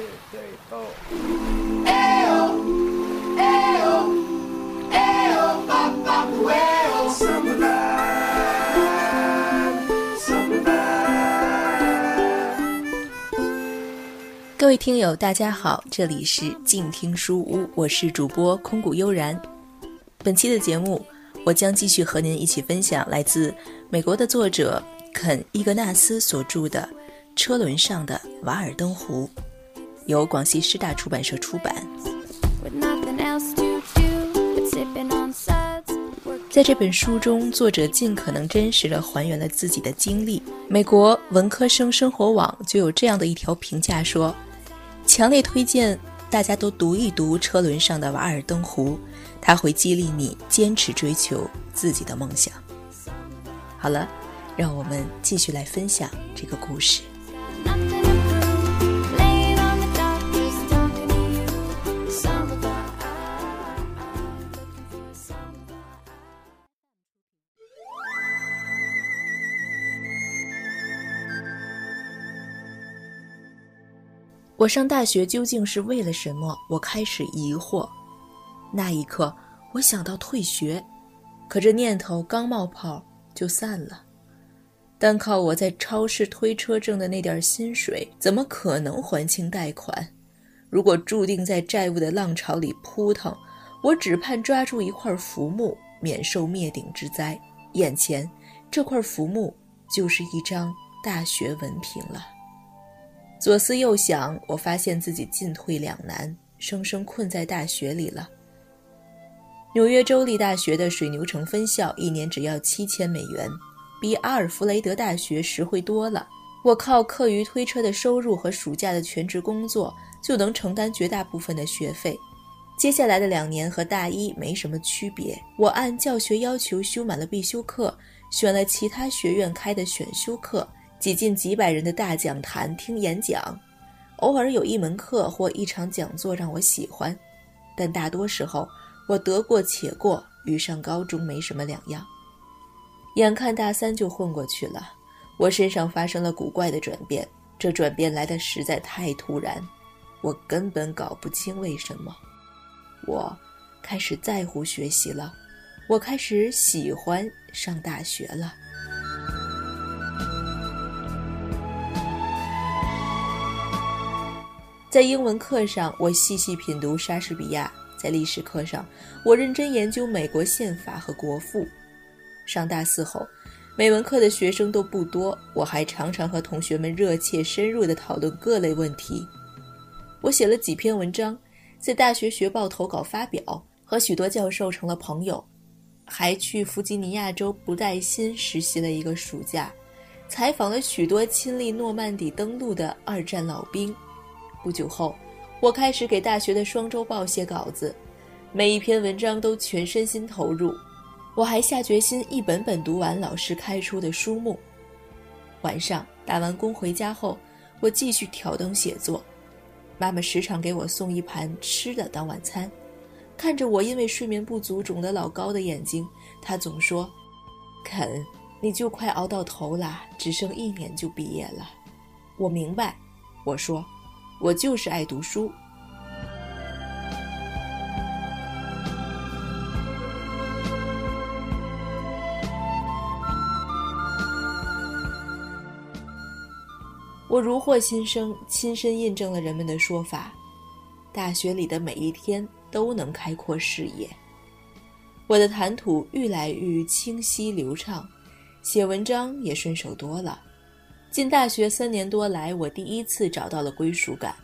two, three, four. Ayo, ayo, ayo, papa, well, summertime, summertime. 各位听友，大家好，这里是静听书屋，我是主播空谷悠然。本期的节目，我将继续和您一起分享来自美国的作者肯·伊格纳斯所著的《车轮上的瓦尔登湖》，由广西师大出版社出版。在这本书中，作者尽可能真实地还原了自己的经历。美国文科生生活网就有这样的一条评价说：“强烈推荐大家都读一读《车轮上的瓦尔登湖》，它会激励你坚持追求自己的梦想。”好了，让我们继续来分享这个故事。我上大学究竟是为了什么？我开始疑惑。那一刻，我想到退学，可这念头刚冒泡就散了。单靠我在超市推车挣的那点薪水，怎么可能还清贷款？如果注定在债务的浪潮里扑腾，我只盼抓住一块浮木，免受灭顶之灾。眼前这块浮木就是一张大学文凭了。左思右想，我发现自己进退两难，生生困在大学里了。纽约州立大学的水牛城分校一年只要七千美元，比阿尔弗雷德大学实惠多了。我靠课余推车的收入和暑假的全职工作，就能承担绝大部分的学费。接下来的两年和大一没什么区别，我按教学要求修满了必修课，选了其他学院开的选修课，挤进几百人的大讲坛听演讲。偶尔有一门课或一场讲座让我喜欢，但大多时候我得过且过，与上高中没什么两样。眼看大三就混过去了，我身上发生了古怪的转变，这转变来的实在太突然，我根本搞不清为什么。我开始在乎学习了，我开始喜欢上大学了。在英文课上，我细细品读莎士比亚；在历史课上，我认真研究美国宪法和国父。上大四后，美文课的学生都不多，我还常常和同学们热切深入地讨论各类问题。我写了几篇文章，在大学学报投稿发表，和许多教授成了朋友，还去弗吉尼亚州不带薪实习了一个暑假，采访了许多亲历诺曼底登陆的二战老兵。不久后，我开始给大学的双周报写稿子，每一篇文章都全身心投入。我还下决心一本本读完老师开出的书目。晚上打完工回家后，我继续挑灯写作。妈妈时常给我送一盘吃的当晚餐，看着我因为睡眠不足肿得老高的眼睛，她总说：“肯，你就快熬到头了，只剩一年就毕业了。”我明白，我说。我就是爱读书。我如获新生，亲身印证了人们的说法：大学里的每一天都能开阔视野。我的谈吐愈来愈清晰流畅，写文章也顺手多了。进大学三年多来，我第一次找到了归属感。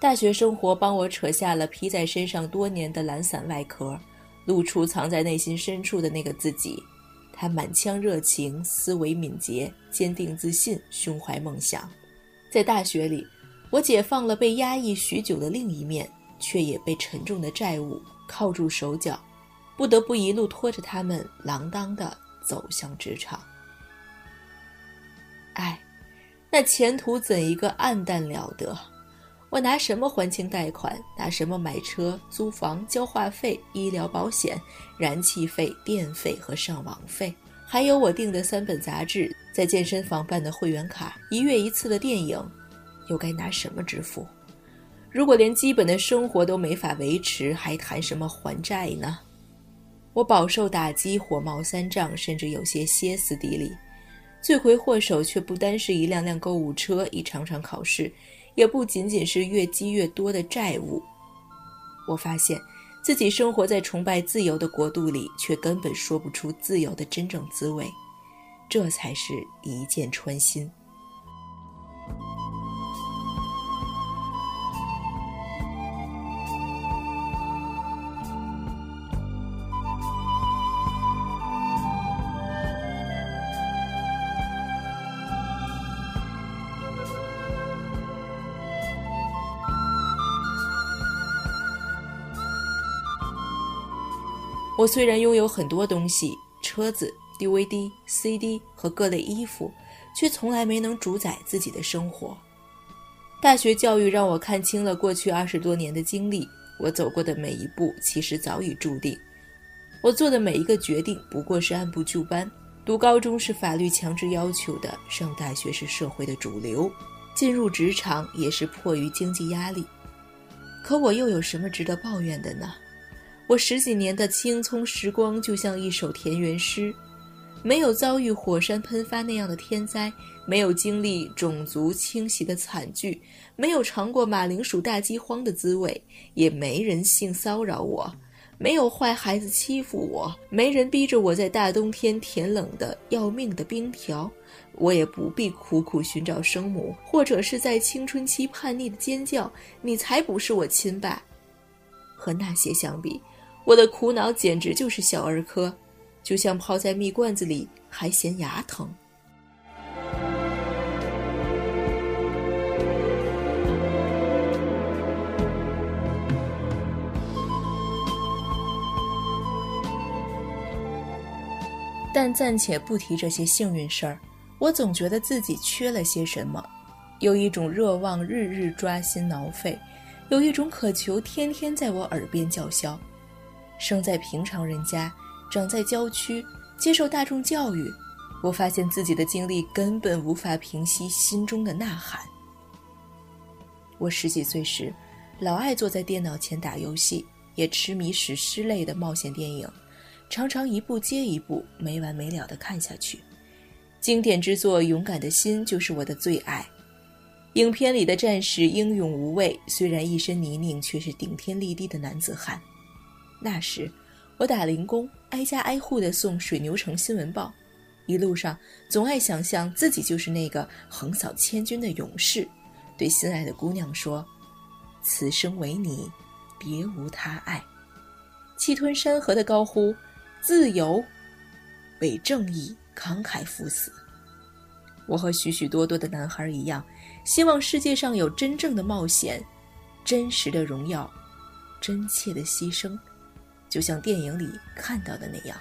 大学生活帮我扯下了披在身上多年的懒散外壳，露出藏在内心深处的那个自己。他满腔热情，思维敏捷，坚定自信，胸怀梦想。在大学里，我解放了被压抑许久的另一面，却也被沉重的债务铐住手脚，不得不一路拖着他们，锒铛地走向职场。唉。那前途怎一个暗淡了得！我拿什么还清贷款？拿什么买车、租房、交话费、医疗保险、燃气费、电费和上网费？还有我订的三本杂志，在健身房办的会员卡，一月一次的电影，又该拿什么支付？如果连基本的生活都没法维持，还谈什么还债呢？我饱受打击，火冒三丈，甚至有些歇斯底里。罪魁祸首却不单是一辆辆购物车、一场场考试，也不仅仅是越积越多的债务。我发现自己生活在崇拜自由的国度里，却根本说不出自由的真正滋味，这才是一箭穿心。我虽然拥有很多东西，车子、DVD、CD 和各类衣服，却从来没能主宰自己的生活。大学教育让我看清了过去二十多年的经历，我走过的每一步其实早已注定。我做的每一个决定不过是按部就班。读高中是法律强制要求的，上大学是社会的主流，进入职场也是迫于经济压力。可我又有什么值得抱怨的呢？我十几年的青葱时光就像一首田园诗，没有遭遇火山喷发那样的天灾，没有经历种族清洗的惨剧，没有尝过马铃薯大饥荒的滋味，也没人性骚扰我，没有坏孩子欺负我，没人逼着我在大冬天舔冷的要命的冰条，我也不必苦苦寻找生母，或者是在青春期叛逆的尖叫：“你才不是我亲爸！”和那些相比，我的苦恼简直就是小儿科，就像泡在蜜罐子里还嫌牙疼。但暂且不提这些幸运事儿，我总觉得自己缺了些什么，有一种热望日日抓心挠肺，有一种渴求天天在我耳边叫嚣。生在平常人家，长在郊区，接受大众教育，我发现自己的经历根本无法平息心中的呐喊。我十几岁时，老爱坐在电脑前打游戏，也痴迷史诗类的冒险电影，常常一部接一部没完没了地看下去。经典之作《勇敢的心》就是我的最爱。影片里的战士英勇无畏，虽然一身泥泞，却是顶天立地的男子汉。那时，我打零工，挨家挨户地送水牛城新闻报，一路上总爱想象自己就是那个横扫千军的勇士，对心爱的姑娘说：“此生唯你，别无他爱。”气吞山河的高呼：“自由，为正义慷慨赴死。”我和许许多多的男孩一样，希望世界上有真正的冒险，真实的荣耀，真切的牺牲。就像电影里看到的那样。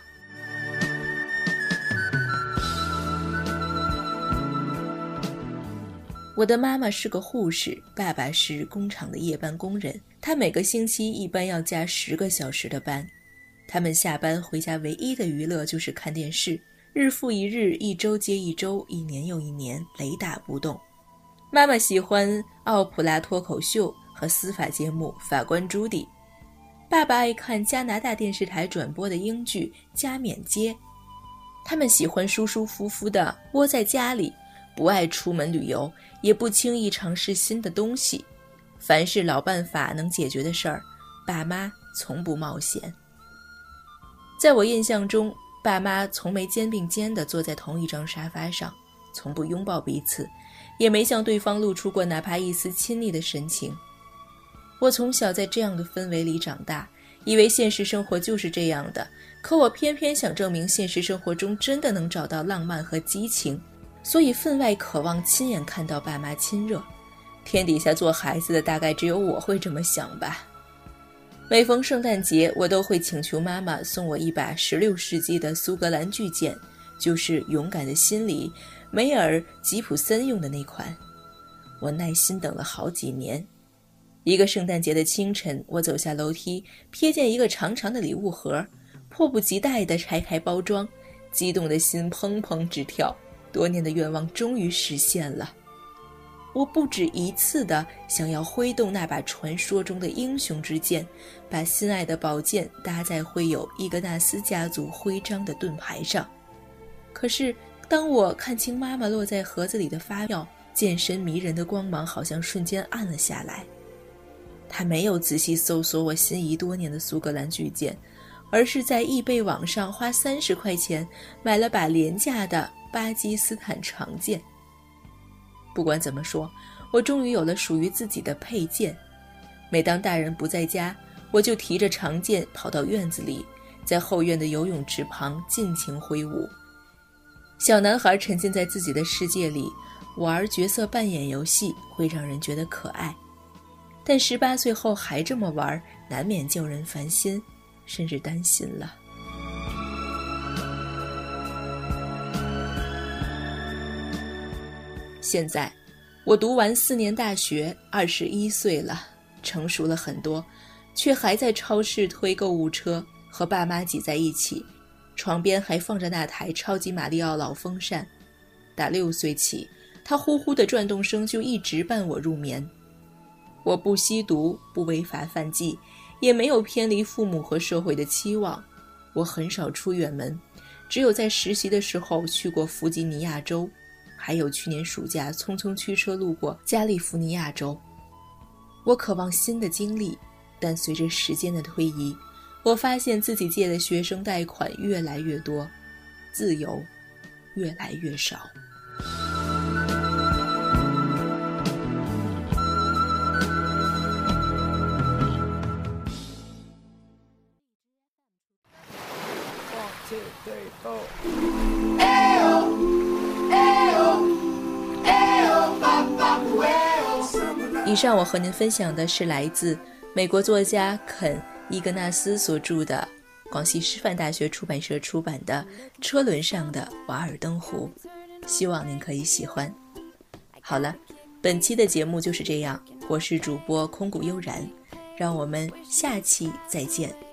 我的妈妈是个护士，爸爸是工厂的夜班工人。他每个星期一般要加十个小时的班。他们下班回家唯一的娱乐就是看电视，日复一日，一周接一周，一年又一年，雷打不动。妈妈喜欢奥普拉脱口秀和司法节目《法官朱迪》。爸爸爱看加拿大电视台转播的英剧《加冕街》，他们喜欢舒舒服服地窝在家里，不爱出门旅游，也不轻易尝试新的东西。凡是老办法能解决的事儿，爸妈从不冒险。在我印象中，爸妈从没肩并肩地坐在同一张沙发上，从不拥抱彼此，也没向对方露出过哪怕一丝亲昵的神情。我从小在这样的氛围里长大，以为现实生活就是这样的。可我偏偏想证明现实生活中真的能找到浪漫和激情，所以分外渴望亲眼看到爸妈亲热。天底下做孩子的大概只有我会这么想吧。每逢圣诞节，我都会请求妈妈送我一把16世纪的苏格兰巨剑，就是《勇敢的心》里梅尔吉普森用的那款。我耐心等了好几年。一个圣诞节的清晨，我走下楼梯，瞥见一个长长的礼物盒，迫不及待地拆开包装，激动的心砰砰直跳。多年的愿望终于实现了。我不止一次的想要挥动那把传说中的英雄之剑，把心爱的宝剑搭在绘有伊格纳斯家族徽章的盾牌上。可是，当我看清妈妈落在盒子里的发票，剑身迷人的光芒好像瞬间暗了下来。他没有仔细搜索我心仪多年的苏格兰巨剑，而是在易贝网上花三十块钱买了把廉价的巴基斯坦长剑。不管怎么说，我终于有了属于自己的佩剑。每当大人不在家，我就提着长剑跑到院子里，在后院的游泳池旁尽情挥舞。小男孩沉浸在自己的世界里，玩角色扮演游戏会让人觉得可爱，但十八岁后还这么玩，难免叫人烦心，甚至担心了。现在，我读完四年大学，二十一岁了，成熟了很多，却还在超市推购物车，和爸妈挤在一起，床边还放着那台超级马里奥老风扇。打六岁起，它呼呼的转动声就一直伴我入眠。我不吸毒，不违法犯纪，也没有偏离父母和社会的期望。我很少出远门，只有在实习的时候去过弗吉尼亚州。还有去年暑假匆匆驱车路过加利福尼亚州。我渴望新的经历，但随着时间的推移，我发现自己借的学生贷款越来越多，自由越来越少。以上我和您分享的是来自美国作家肯·伊格纳斯所著的，广西师范大学出版社出版的《车轮上的瓦尔登湖》，希望您可以喜欢。好了，本期的节目就是这样，我是主播空谷悠然，让我们下期再见。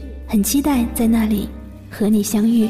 很期待在那里和你相遇。